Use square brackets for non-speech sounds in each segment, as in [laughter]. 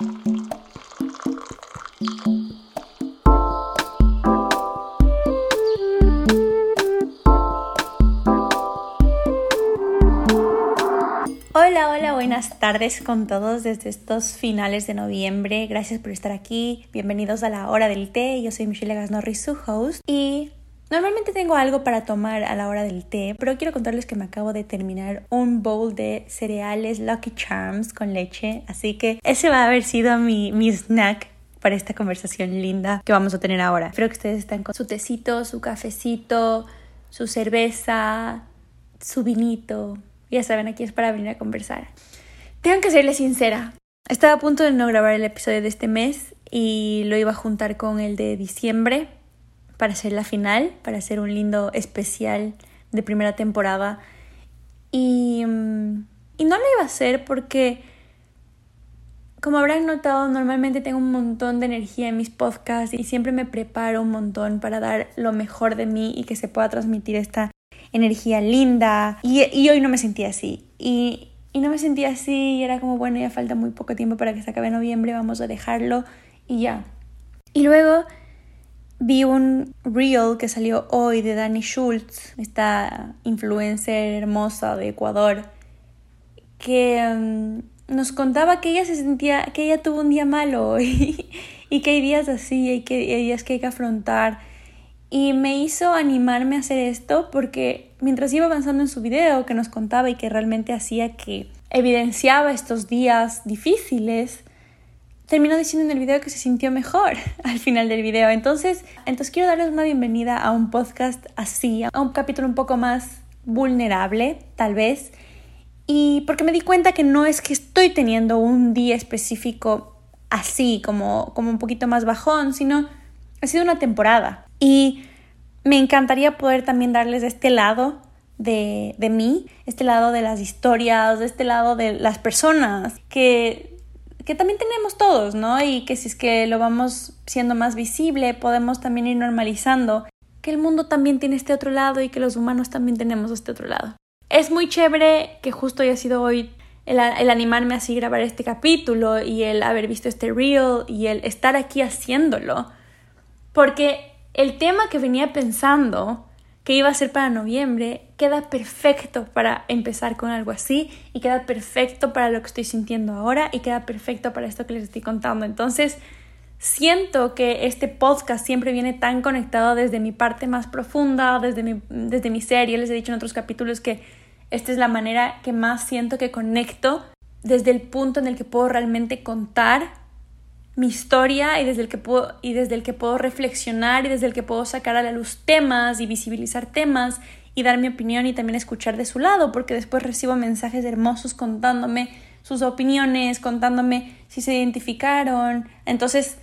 Hola, hola, buenas tardes con todos desde estos finales de noviembre. Gracias por estar aquí. Bienvenidos a la hora del té. Yo soy Michelle Gasnorris, su host. Y normalmente tengo algo para tomar a la hora del té, pero quiero contarles que me acabo de terminar un bowl de cereales Lucky Charms con leche. Así que ese va a haber sido mi, mi snack para esta conversación linda que vamos a tener ahora. Espero que ustedes estén con su tecito, su cafecito, su cerveza, su vinito. Ya saben, aquí es para venir a conversar. Tengo que serles sincera. Estaba a punto de no grabar el episodio de este mes y lo iba a juntar con el de diciembre para hacer la final, para hacer un lindo especial de primera temporada. Y, mm, y no lo iba a hacer porque como habrán notado, normalmente tengo un montón de energía en mis podcasts y siempre me preparo un montón para dar lo mejor de mí y que se pueda transmitir esta energía linda. Y, y hoy no me sentía así. Y, y no me sentía así y era como, bueno, ya falta muy poco tiempo para que se acabe noviembre, vamos a dejarlo y ya. Y luego vi un reel que salió hoy de Dani Schultz, esta influencer hermosa de Ecuador, que... um, nos contaba que ella se sentía, que ella tuvo un día malo [laughs] y, y que hay días así y que hay días que hay que afrontar. Y me hizo animarme a hacer esto porque mientras iba avanzando en su video que nos contaba y que realmente hacía que evidenciaba estos días difíciles, terminó diciendo en el video que se sintió mejor [laughs] al final del video. Entonces, entonces quiero darles una bienvenida a un podcast así, a un capítulo un poco más vulnerable, tal vez, y porque me di cuenta que no es que estoy teniendo un día específico así, como, como un poquito más bajón, sino ha sido una temporada. Y me encantaría poder también darles este lado de, de mí, este lado de las historias, este lado de las personas que, que también tenemos todos, ¿no? Y que si es que lo vamos siendo más visible, podemos también ir normalizando que el mundo también tiene este otro lado y que los humanos también tenemos este otro lado. Es muy chévere que justo haya sido hoy el, animarme así grabar este capítulo y el haber visto este reel y el estar aquí haciéndolo. Porque el tema que venía pensando que iba a ser para noviembre queda perfecto para empezar con algo así y queda perfecto para lo que estoy sintiendo ahora y queda perfecto para esto que les estoy contando. Entonces, siento que este podcast siempre viene tan conectado desde mi parte más profunda, desde mi, desde mi les he dicho en otros capítulos que esta es la manera que más siento que conecto desde el punto en el que puedo realmente contar mi historia y desde el que puedo y desde el que puedo reflexionar y desde el que puedo sacar a la luz temas y visibilizar temas y dar mi opinión y también escuchar de su lado, porque después recibo mensajes hermosos contándome sus opiniones, contándome si se identificaron. Entonces,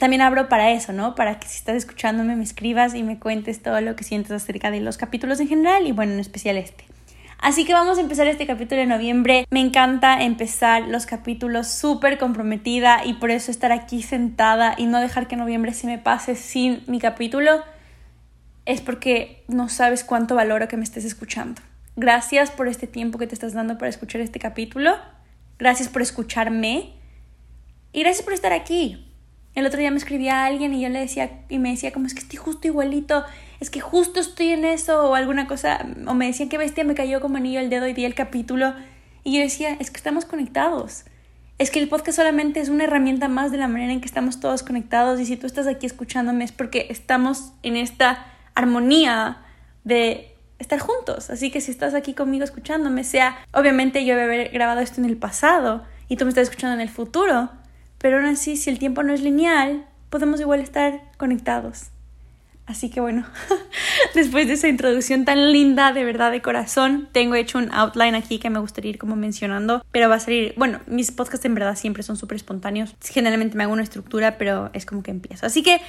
también abro para eso, ¿no? Para que si estás escuchándome me escribas y me cuentes todo lo que sientes acerca de los capítulos en general y bueno, en especial este. Así que vamos a empezar este capítulo de noviembre. Me encanta empezar los capítulos súper comprometida y por eso estar aquí sentada y no dejar que noviembre se me pase sin mi capítulo es porque no sabes cuánto valoro que me estés escuchando. Gracias por este tiempo que te estás dando para escuchar este capítulo. Gracias por escucharme. Y gracias por estar aquí. El otro día me escribía a alguien y yo le decía y me decía como es que estoy justo igualito es que justo estoy en eso o alguna cosa, o me decían que bestia me cayó como anillo al dedo y di el capítulo y yo decía, es que estamos conectados. Es que el podcast solamente es una herramienta más de la manera en que estamos todos conectados y si tú estás aquí escuchándome es porque estamos en esta armonía de estar juntos. Así que si estás aquí conmigo escuchándome, sea, obviamente yo voy haber grabado esto en el pasado y tú me estás escuchando en el futuro, pero aún así, si el tiempo no es lineal, podemos igual estar conectados. Así que bueno, [laughs] después de esa introducción tan linda, de verdad, de corazón, tengo hecho un outline aquí que me gustaría ir como mencionando, pero va a salir, bueno, mis podcasts en verdad siempre son súper espontáneos. Generalmente me hago una estructura, pero es como que empiezo. Así que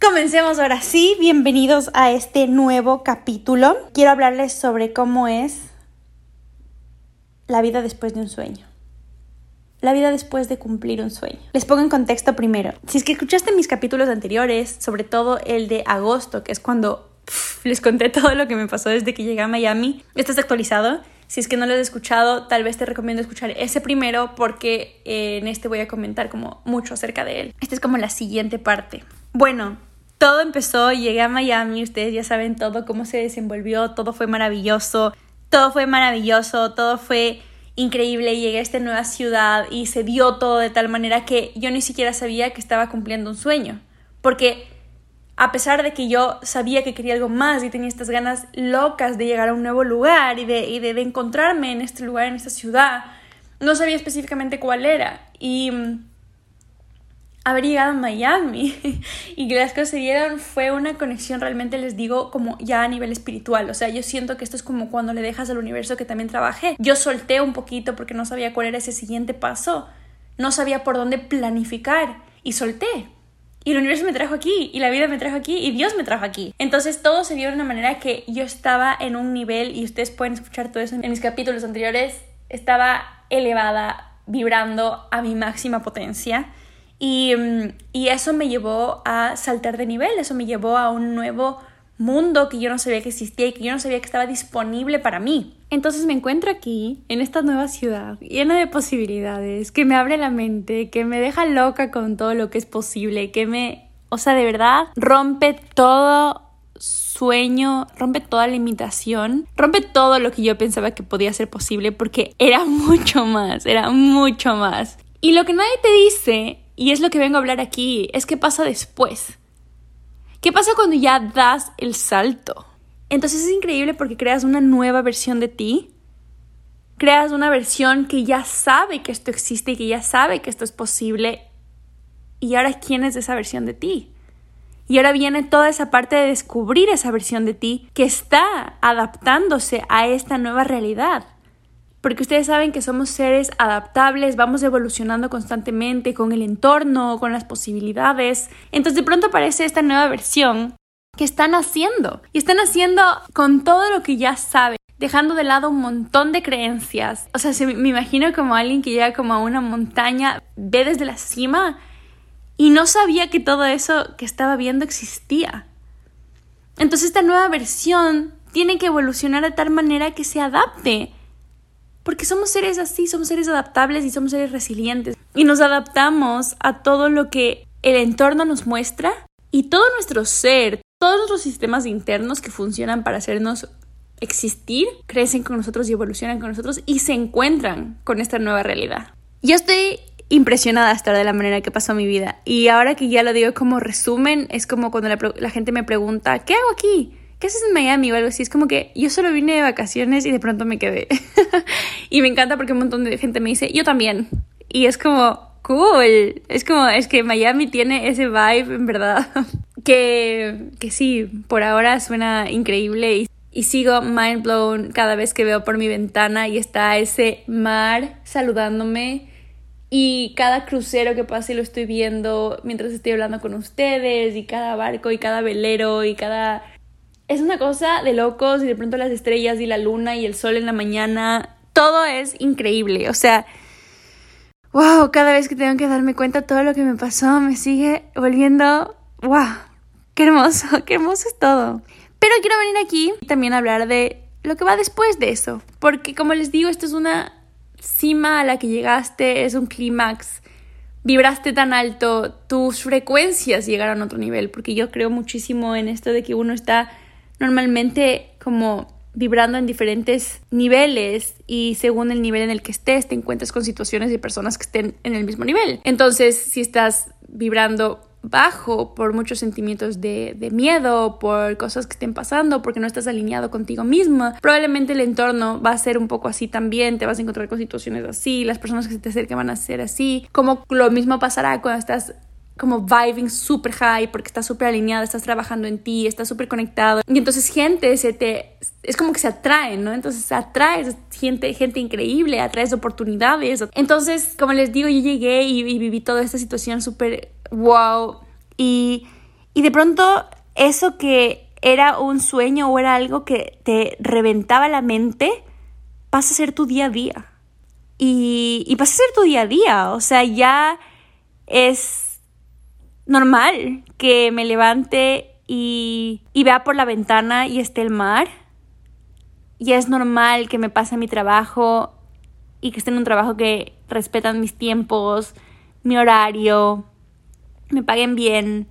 comencemos ahora sí. Bienvenidos a este nuevo capítulo. Quiero hablarles sobre cómo es la vida después de un sueño la vida después de cumplir un sueño. Les pongo en contexto primero. Si es que escuchaste mis capítulos anteriores, sobre todo el de agosto, que es cuando les conté [laughs] todo lo que me pasó desde que llegué a Miami, ¿estás actualizado? Si es que no lo has escuchado, tal vez te recomiendo escuchar ese primero porque eh, en este voy a comentar como mucho acerca de él. Esta es como la siguiente parte. Bueno, todo empezó, llegué a Miami, ustedes ya saben todo, cómo se desenvolvió, todo fue maravilloso, todo fue maravilloso, todo fue increíble, llegué a esta nueva ciudad y se dio todo de tal manera que yo ni siquiera sabía que estaba cumpliendo un sueño, porque a pesar de que yo sabía que quería algo más y tenía estas ganas locas de llegar a un nuevo lugar y de, y de, encontrarme en este lugar, en esta ciudad, no sabía específicamente cuál era. Y mm, haber llegado a Miami [laughs] y que las cosas se dieron fue una conexión realmente, les digo, como ya a nivel espiritual. O sea, yo siento que esto es como cuando le dejas al universo que también trabajé. Yo solté un poquito porque no sabía cuál era ese siguiente paso. No sabía por dónde planificar y solté. Y el universo me trajo aquí, y la vida me trajo aquí, y Dios me trajo aquí. Entonces todo se dio de una manera que yo estaba en un nivel, y ustedes pueden escuchar todo eso en mis capítulos anteriores, estaba elevada, vibrando a mi máxima potencia. Y, mm, y eso me llevó a saltar de nivel, eso me llevó a un nuevo mundo que yo no sabía que existía y que yo no sabía que estaba disponible para mí. Entonces me encuentro aquí, en esta nueva ciudad, llena de posibilidades, que me abre la mente, que me deja loca con todo lo que es posible, que me, o sea, de verdad, rompe todo sueño, rompe toda limitación, rompe todo lo que yo pensaba que podía ser posible porque era [laughs] mucho más, era mucho más. Y lo que nadie te dice, y es lo que vengo a hablar aquí, es qué pasa después. ¿Qué pasa cuando ya das el salto? Entonces es increíble porque creas una nueva versión de ti. Creas una versión que ya sabe que esto existe y que ya sabe que esto es posible. Y ahora, ¿quién es esa versión de ti? Y ahora viene toda esa parte de descubrir esa versión de ti que está adaptándose a esta nueva realidad porque ustedes saben que somos seres adaptables, vamos evolucionando constantemente con el entorno, con las posibilidades. Entonces de pronto aparece esta nueva versión que están haciendo y están haciendo con todo lo que ya saben dejando de lado un montón de creencias. O sea, me imagino como alguien que llega como a una montaña, ve desde la cima y no sabía que todo eso que estaba viendo existía. Entonces esta nueva versión tiene que evolucionar de tal manera que se adapte porque somos seres así, somos seres adaptables y somos seres resilientes. Y nos adaptamos a todo lo que el entorno nos muestra y todo nuestro ser, todos nuestros sistemas internos que funcionan para hacernos existir, crecen con nosotros y evolucionan con nosotros y se encuentran con esta nueva realidad. Yo estoy impresionada hasta de la manera que pasó mi vida. Y ahora que ya lo digo como resumen, es como cuando la, la gente me pregunta, ¿qué hago aquí? ¿Qué haces en Miami o algo así? Es como que yo solo vine de vacaciones y de pronto me quedé. [laughs] y me encanta porque un montón de gente me dice, yo también. Y es como, cool. Es como, es que Miami tiene ese vibe, en verdad. [laughs] que, que sí, por ahora suena increíble y, y sigo mind blown cada vez que veo por mi ventana y está ese mar saludándome. Y cada crucero que pasa y lo estoy viendo mientras estoy hablando con ustedes, y cada barco, y cada velero, y cada es una cosa de locos y de pronto las estrellas y la luna y el sol en la mañana, todo es increíble, o sea, wow, cada vez que tengo que darme cuenta todo lo que me pasó me sigue volviendo, wow, qué hermoso, [laughs] qué hermoso es todo. Pero quiero venir aquí y también hablar de lo que va después de eso, porque como les digo, esto es una cima a la que llegaste, es un clímax. Vibraste tan alto, tus frecuencias llegaron a otro nivel, porque yo creo muchísimo en esto de que uno está normalmente como vibrando en diferentes niveles y según el nivel en el que estés te encuentras con situaciones y personas que estén en el mismo nivel. Entonces, si estás vibrando bajo por muchos sentimientos de, de, miedo, por cosas que estén pasando, porque no estás alineado contigo misma. Probablemente el entorno va a ser un poco así también, te vas a encontrar con situaciones así, las personas que se te acercan van a ser así, como lo mismo pasará cuando estás como vibing super high porque estás súper alineado, estás trabajando en ti, estás súper conectado. Y entonces gente se te... Es como que se atrae, ¿no? Entonces atraes gente, gente increíble, atraes oportunidades. Entonces, como les digo, yo llegué y, viví toda esta situación súper wow. Y, y de pronto eso que era un sueño o era algo que te reventaba la mente, pasa a ser tu día a día. Y, y pasa a ser tu día a día. O sea, ya es normal que me levante y, vea por la ventana y esté el mar. ya es normal que me pase mi trabajo y que esté en un trabajo que respetan mis tiempos, mi horario, me paguen bien.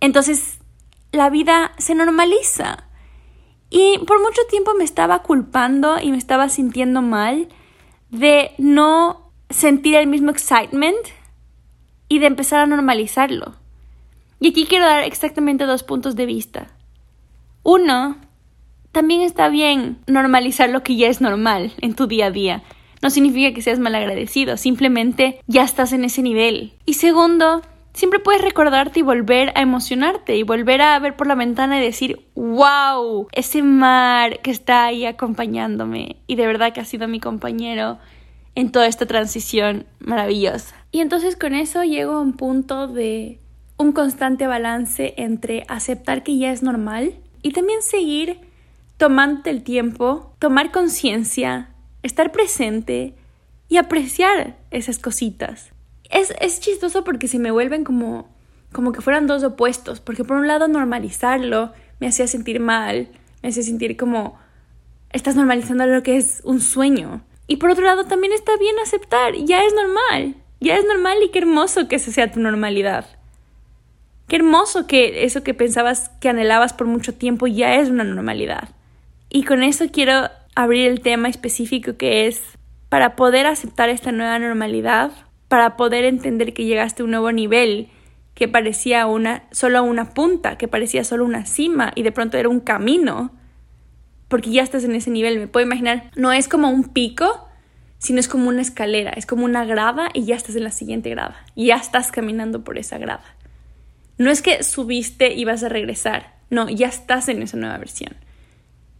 Entonces, la vida se normaliza. Y por mucho tiempo me estaba culpando y me estaba sintiendo mal de no sentir el mismo excitement y de empezar a normalizarlo. Y aquí quiero dar exactamente dos puntos de vista. Uno, también está bien normalizar lo que ya es normal en tu día a día. No significa que seas malagradecido, simplemente ya estás en ese nivel. Y segundo, siempre puedes recordarte y volver a emocionarte y volver a ver por la ventana y decir, wow, ese mar que está ahí acompañándome y de verdad que ha sido mi compañero en toda esta transición maravillosa. Y entonces con eso llego a un punto de un constante balance entre aceptar que ya es normal y también seguir tomando el tiempo, tomar conciencia, estar presente y apreciar esas cositas. Es, es chistoso porque se me vuelven como, como que fueran dos opuestos, porque por un lado normalizarlo me hacía sentir mal, me hacía sentir como estás normalizando lo que es un sueño. Y por otro lado también está bien aceptar, ya es normal, ya es normal y qué hermoso que esa sea tu normalidad. Qué hermoso que eso que pensabas que anhelabas por mucho tiempo ya es una normalidad. Y con eso quiero abrir el tema específico que es para poder aceptar esta nueva normalidad, para poder entender que llegaste a un nuevo nivel que parecía una solo una punta, que parecía solo una cima y de pronto era un camino, porque ya estás en ese nivel, me puedo imaginar, no es como un pico, sino es como una escalera, es como una grada y ya estás en la siguiente grada, ya estás caminando por esa grada. No es que subiste y vas a regresar, no, ya estás en esa nueva versión.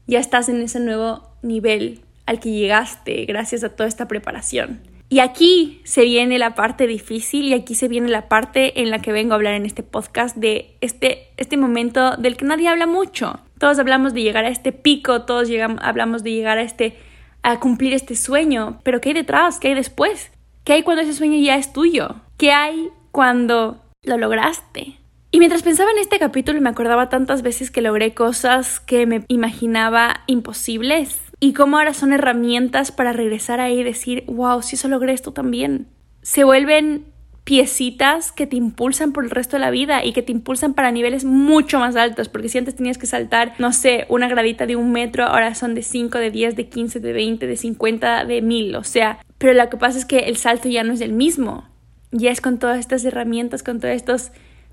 Ya estás en ese nuevo nivel al que llegaste gracias a toda esta preparación. Y aquí se viene la parte difícil y aquí se viene la parte en la que vengo a hablar en este podcast de este, este momento del que nadie habla mucho. Todos hablamos de llegar a este pico, todos hablamos de llegar a este a cumplir este sueño, pero ¿qué hay detrás? ¿Qué hay después? ¿Qué hay cuando ese sueño ya es tuyo? ¿Qué hay cuando lo lograste? Y mientras pensaba en este capítulo me acordaba tantas veces que logré cosas que me imaginaba imposibles y cómo ahora son herramientas para regresar ahí y decir, wow, si eso logré esto también. Se vuelven piecitas que te impulsan por el resto de la vida y que te impulsan para niveles mucho más altos, porque si antes tenías que saltar, no sé, una gradita de un metro, ahora son de 5, de 10, de 15, de 20, de 50, de 1000, o sea, pero lo que pasa es que el salto ya no es el mismo, ya es con todas estas herramientas, con todos estos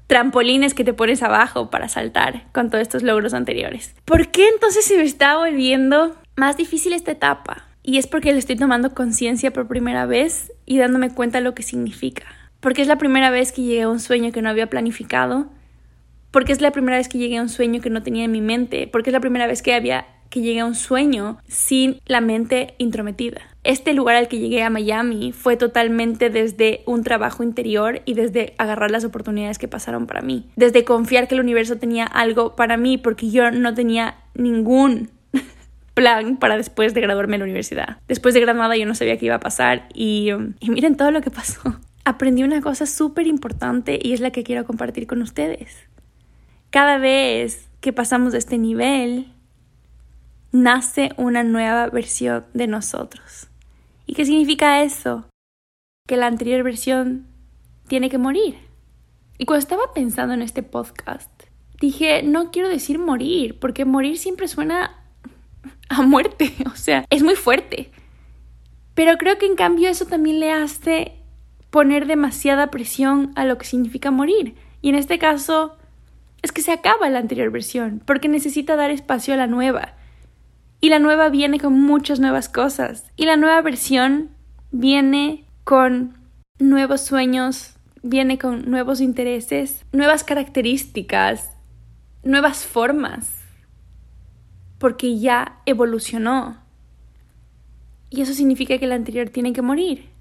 trampolines que te pones abajo para saltar con todos estos logros anteriores. ¿Por qué entonces se me está volviendo más difícil esta etapa? Y es porque le estoy tomando conciencia por primera vez y dándome cuenta de lo que significa. Porque es la primera vez que llegué a un sueño que no había planificado. Porque es la primera vez que llegué a un sueño que no tenía en mi mente. Porque es la primera vez que había que llegué a un sueño sin la mente intrometida. Este lugar al que llegué a Miami fue totalmente desde un trabajo interior y desde agarrar las oportunidades que pasaron para mí. Desde confiar que el universo tenía algo para mí porque yo no tenía ningún [laughs] plan para después de graduarme en la universidad. Después de graduada yo no sabía qué iba a pasar y, y miren todo lo que pasó. Aprendí una cosa súper importante y es la que quiero compartir con ustedes. Cada vez que pasamos de este nivel, nace una nueva versión de nosotros. ¿Y qué significa eso? Que la anterior versión tiene que morir. Y cuando estaba pensando en este podcast, dije, no quiero decir morir, porque morir siempre suena a muerte, [laughs] o sea, es muy fuerte. Pero creo que en cambio eso también le hace poner demasiada presión a lo que significa morir. Y en este caso es que se acaba la anterior versión, porque necesita dar espacio a la nueva. Y la nueva viene con muchas nuevas cosas. Y la nueva versión viene con nuevos sueños, viene con nuevos intereses, nuevas características, nuevas formas. Porque ya evolucionó. Y eso significa que la anterior tiene que morir.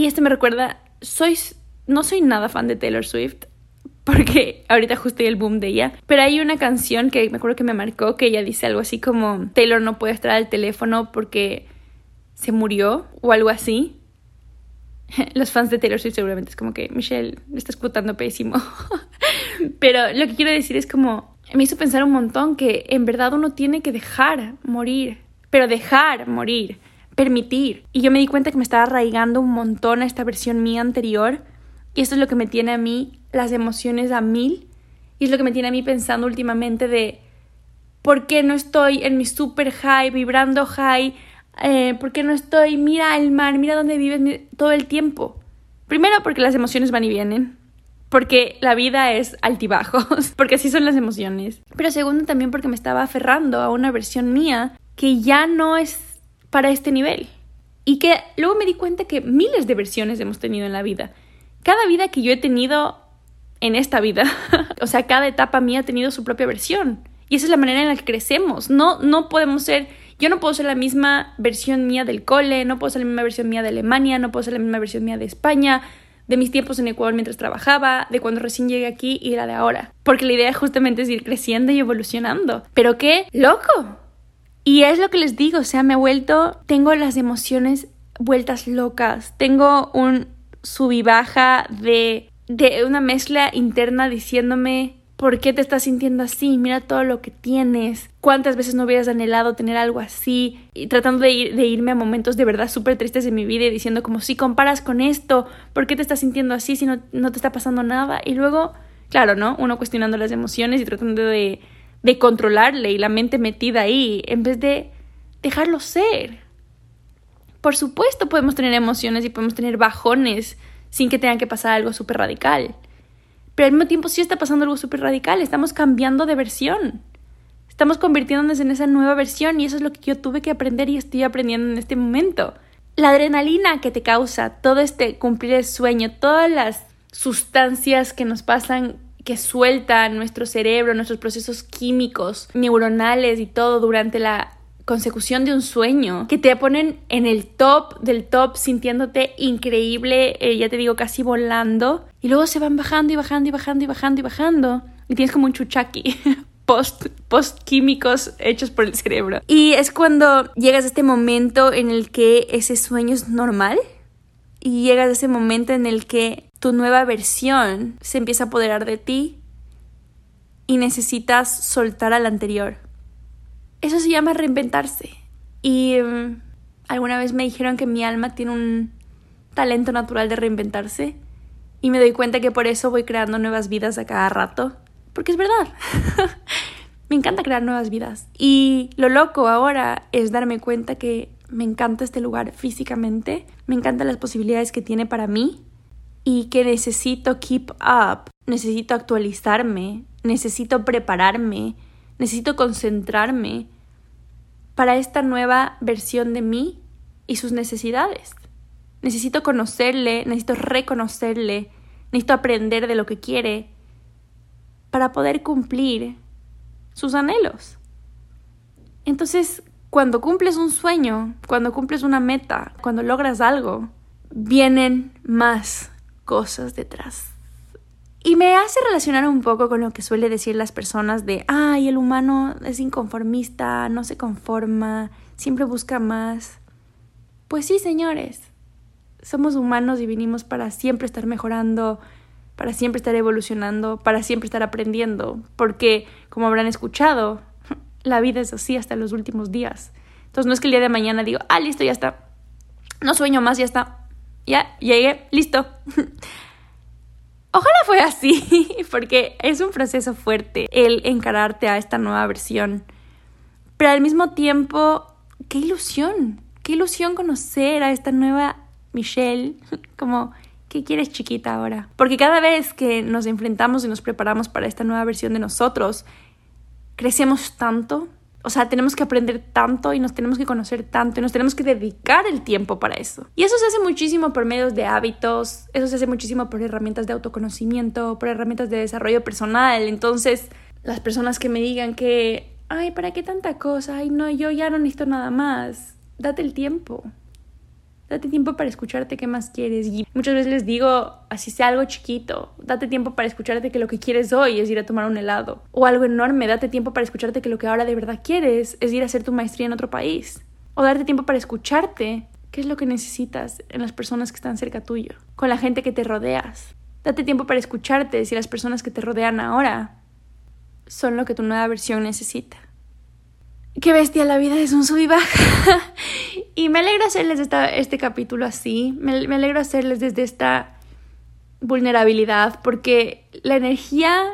Y esto me recuerda, soy, no soy nada fan de Taylor Swift, [laughs] porque ahorita justo hay el boom de ella. Pero hay una canción que me acuerdo que me marcó que ella dice algo así como Taylor no puede estar al teléfono porque se murió o algo así. [laughs] Los fans de Taylor Swift seguramente es como que Michelle, me estás escuchando pésimo. [laughs] Pero lo que quiero decir es como me hizo pensar un montón que en verdad uno tiene que dejar morir, pero dejar morir, permitir. Y yo me di cuenta que me estaba arraigando un montón a esta versión mía anterior y esto es lo que me tiene a mí las emociones a mil y es lo que me tiene a mí pensando últimamente de por qué no estoy en mi super high, vibrando high, eh, por qué no estoy, mira el mar, mira dónde vives todo el tiempo. Primero porque las emociones van y vienen, porque la vida es altibajos, [laughs] porque así son las emociones. Pero segundo también porque me estaba aferrando a una versión mía que ya no es para este nivel. Y que luego me di cuenta que miles de versiones hemos tenido en la vida. Cada vida que yo he tenido en esta vida, [laughs] o sea, cada etapa mía ha tenido su propia versión. Y esa es la manera en la que crecemos. No, no podemos ser, yo no puedo ser la misma versión mía del cole, no puedo ser la misma versión mía de Alemania, no puedo ser la misma versión mía de España, de mis tiempos en Ecuador mientras trabajaba, de cuando recién llegué aquí y la de ahora. Porque la idea justamente es ir creciendo y evolucionando. Pero qué loco. Y es lo que les digo, o sea, me he vuelto, tengo las emociones vueltas locas, tengo un sub baja de, de una mezcla interna diciéndome ¿Por qué te estás sintiendo así? Mira todo lo que tienes. ¿Cuántas veces no hubieras anhelado tener algo así? Y tratando de, ir, de irme a momentos de verdad súper tristes de mi vida y diciendo como si comparas con esto, ¿por qué te estás sintiendo así si no, no te está pasando nada? Y luego, claro, ¿no? Uno cuestionando las emociones y tratando de, de controlarle y la mente metida ahí en vez de dejarlo ser. Por supuesto podemos tener emociones y podemos tener bajones sin que tengan que pasar algo súper radical pero al mismo tiempo sí está pasando algo súper radical, estamos cambiando de versión. Estamos convirtiéndonos en esa nueva versión y eso es lo que yo tuve que aprender y estoy aprendiendo en este momento. La adrenalina que te causa todo este cumplir el sueño, todas las sustancias que nos pasan que sueltan nuestro cerebro, nuestros procesos químicos, neuronales y todo durante la consecución de un sueño, que te ponen en el top del top, sintiéndote increíble, eh, ya te digo, casi volando, y luego se van bajando y bajando y bajando y bajando y bajando, y tienes como un chuchaki. [laughs] Post, post químicos hechos por el cerebro. Y es cuando llegas a este momento en el que ese sueño es normal y llegas a ese momento en el que tu nueva versión se empieza a apoderar de ti y necesitas soltar a la anterior. Eso se llama reinventarse. Y mm, alguna vez me dijeron que mi alma tiene un talento natural de reinventarse. Y me doy cuenta que por eso voy creando nuevas vidas a cada rato. Porque es verdad. [laughs] me encanta crear nuevas vidas. Y lo loco ahora es darme cuenta que me encanta este lugar físicamente. Me encantan las posibilidades que tiene para mí. Y que necesito keep up. Necesito actualizarme. Necesito prepararme necesito concentrarme para esta nueva versión de mí y sus necesidades. Necesito conocerle, necesito reconocerle, necesito aprender de lo que quiere para poder cumplir sus anhelos. Entonces, cuando cumples un sueño, cuando cumples una meta, cuando logras algo, vienen más cosas detrás. Y me hace relacionar un poco con lo que suele decir las personas de, ay, el humano es inconformista, no se conforma, siempre busca más. Pues sí, señores, somos humanos y vinimos para siempre estar mejorando, para siempre estar evolucionando, para siempre estar aprendiendo, porque, como habrán escuchado, [laughs] la vida es así hasta los últimos días. Entonces no es que el día de mañana digo, ah, listo, ya está. No sueño más, ya está. Ya, llegué, listo. Ojalá fue así, [laughs] porque es un proceso fuerte el encararte a esta nueva versión. Pero al mismo tiempo, qué ilusión, qué ilusión conocer a esta nueva Michelle, [laughs] como, ¿qué quieres chiquita ahora? Porque cada vez que nos enfrentamos y nos preparamos para esta nueva versión de nosotros, crecemos tanto, o sea, tenemos que aprender tanto y nos tenemos que conocer tanto y nos tenemos que dedicar el tiempo para eso. Y eso se hace muchísimo por medios de hábitos, eso se hace muchísimo por herramientas de autoconocimiento, por herramientas de desarrollo personal. Entonces, las personas que me digan que, ay, ¿para qué tanta cosa? Ay, no, yo ya no necesito nada más. Date el tiempo. Date tiempo para escucharte qué más quieres. Y muchas veces les digo, así sea algo chiquito, date tiempo para escucharte que lo que quieres hoy es ir a tomar un helado. O algo enorme, date tiempo para escucharte que lo que ahora de verdad quieres es ir a hacer tu maestría en otro país. O darte tiempo para escucharte qué es lo que necesitas en las personas que están cerca tuyo, con la gente que te rodeas. Date tiempo para escucharte si las personas que te rodean ahora son lo que tu nueva versión necesita. Qué bestia, la vida es un sub y baja. [laughs] y me alegra hacerles este capítulo así. Me, me alegro hacerles desde esta vulnerabilidad porque la energía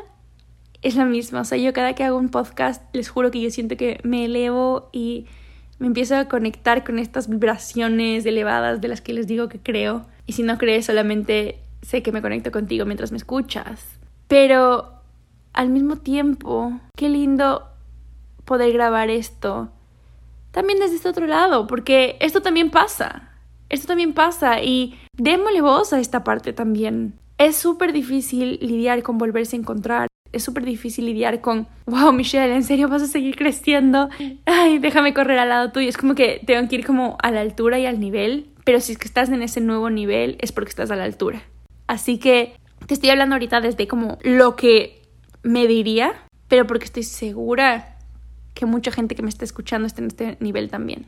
es la misma. O sea, yo cada que hago un podcast les juro que yo siento que me elevo y me empiezo a conectar con estas vibraciones elevadas de las que les digo que creo. Y si no crees, solamente sé que me conecto contigo mientras me escuchas. Pero al mismo tiempo, qué lindo poder grabar esto. También desde este otro lado, porque esto también pasa. Esto también pasa y démosle voz a esta parte también. Es súper difícil lidiar con volverse a encontrar. Es súper difícil lidiar con, wow, Michelle, ¿en serio vas a seguir creciendo? Ay, déjame correr al lado tuyo. Es como que tengo que ir como a la altura y al nivel, pero si es que estás en ese nuevo nivel es porque estás a la altura. Así que te estoy hablando ahorita desde como lo que me diría, pero porque estoy segura que mucha gente que me está escuchando está en este nivel también.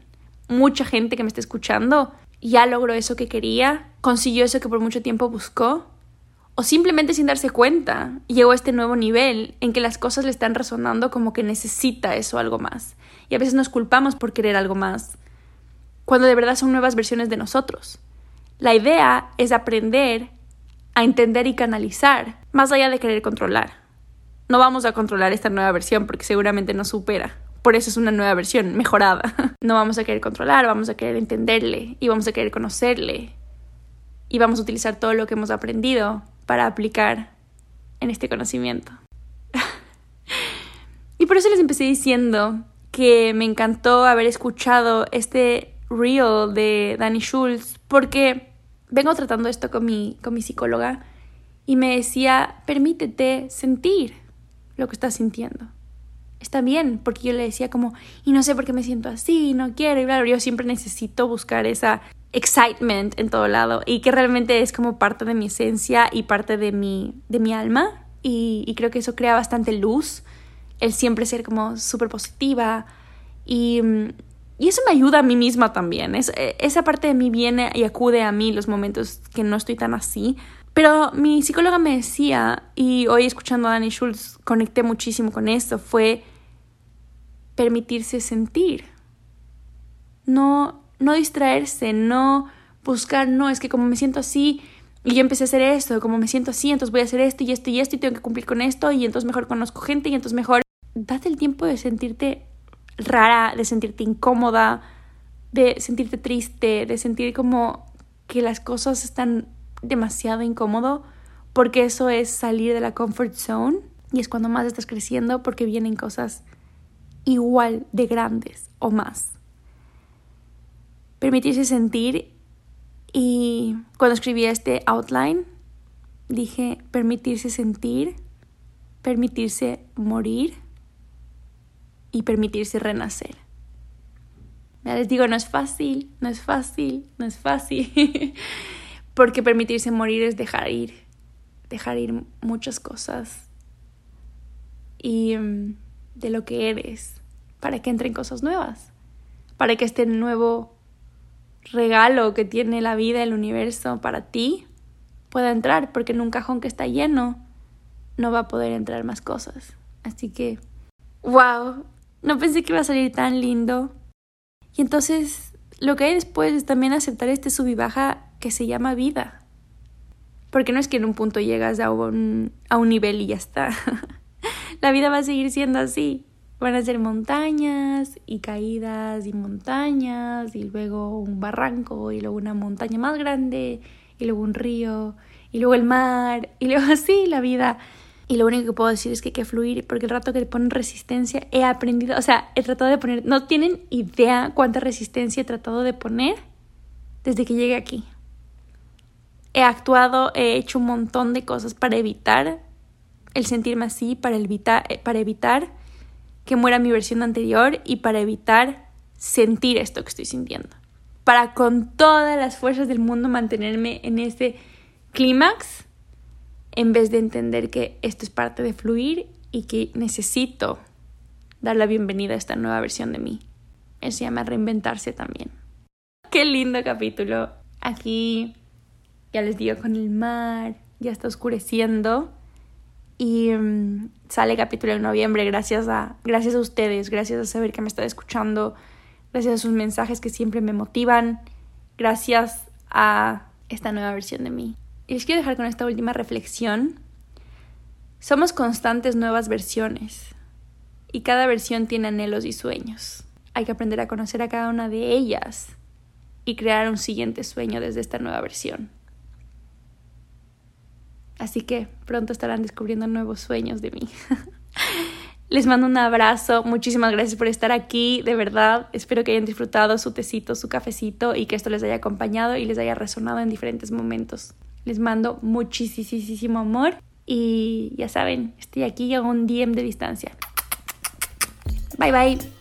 Mucha gente que me está escuchando ya logró eso que quería, consiguió eso que por mucho tiempo buscó, o simplemente sin darse cuenta llegó a este nuevo nivel en que las cosas le están resonando como que necesita eso algo más. Y a veces nos culpamos por querer algo más, cuando de verdad son nuevas versiones de nosotros. La idea es aprender a entender y canalizar, más allá de querer controlar no vamos a controlar esta nueva versión porque seguramente no supera. Por eso es una nueva versión, mejorada. [laughs] No vamos a querer controlar, vamos a querer entenderle y vamos a querer conocerle. Y vamos a utilizar todo lo que hemos aprendido para aplicar en este conocimiento. [laughs] y por eso les empecé diciendo que me encantó haber escuchado este reel de Danny Schultz porque vengo tratando esto con mi, con mi psicóloga y me decía, permítete sentir lo que estás sintiendo. Está bien, porque yo le decía como, y no sé por qué me siento así, no quiero, y claro, yo siempre necesito buscar esa excitement en todo lado y que realmente es como parte de mi esencia y parte de mi, de mi alma y, creo que eso crea bastante luz, el siempre ser como súper positiva y, y, eso me ayuda a mí misma también, es, esa parte de mí viene y acude a mí los momentos que no estoy tan así pero mi psicóloga me decía, y hoy escuchando a Danny Schultz conecté muchísimo con esto, fue permitirse sentir. No, no distraerse, no buscar, no, es que como me siento así, y yo empecé a hacer esto, como me siento así, entonces voy a hacer esto y esto y esto y tengo que cumplir con esto y entonces mejor conozco gente y entonces mejor date el tiempo de sentirte rara, de sentirte incómoda, de sentirte triste, de sentir como que las cosas están demasiado incómodo porque eso es salir de la comfort zone y es cuando más estás creciendo porque vienen cosas igual de grandes o más. Permitirse sentir y cuando escribí este outline dije permitirse sentir, permitirse morir y permitirse renacer. Ya les digo, no es fácil, no es fácil, no es fácil. [laughs] Porque permitirse morir es dejar ir, dejar ir muchas cosas y mm, de lo que eres para que entren cosas nuevas, para que este nuevo regalo que tiene la vida, el universo para ti pueda entrar, porque en un cajón que está lleno no va a poder entrar más cosas. Así que, wow, no pensé que iba a salir tan lindo. Y entonces lo que hay después es también aceptar este sub y baja que se llama vida. Porque no es que en un punto llegas a un, a un nivel y ya está. [laughs] La vida va a seguir siendo así. Van a ser montañas y caídas y montañas y luego un barranco y luego una montaña más grande y luego un río y luego el mar y luego [laughs] así la vida. Y lo único que puedo decir es que hay que fluir porque el rato que te ponen resistencia he aprendido, o sea, he tratado de poner, no tienen idea cuánta resistencia he tratado de poner desde que llegué aquí he actuado, he hecho un montón de cosas para evitar el sentirme así, para evitar, eh, para evitar que muera mi versión anterior y para evitar sentir esto que estoy sintiendo. Para con todas las fuerzas del mundo mantenerme en ese clímax en vez de entender que esto es parte de fluir y que necesito dar la bienvenida a esta nueva versión de mí. Eso se llama reinventarse también. Qué lindo capítulo. Aquí ya les digo, con el mar, ya está oscureciendo y mm, sale capítulo en noviembre gracias a, gracias a ustedes, gracias a saber que me está escuchando, gracias a sus mensajes que siempre me motivan, gracias a esta nueva versión de mí. Y les quiero dejar con esta última reflexión. Somos constantes nuevas versiones y cada versión tiene anhelos y sueños. Hay que aprender a conocer a cada una de ellas y crear un siguiente sueño desde esta nueva versión. Así que pronto estarán descubriendo nuevos sueños de mí. [laughs] Les mando un abrazo, muchísimas gracias por estar aquí, de verdad, espero que hayan disfrutado su tecito, su cafecito y que esto les haya acompañado y les haya resonado en diferentes momentos. Les mando muchísimo amor y ya saben, estoy aquí a un DM de distancia. Bye bye.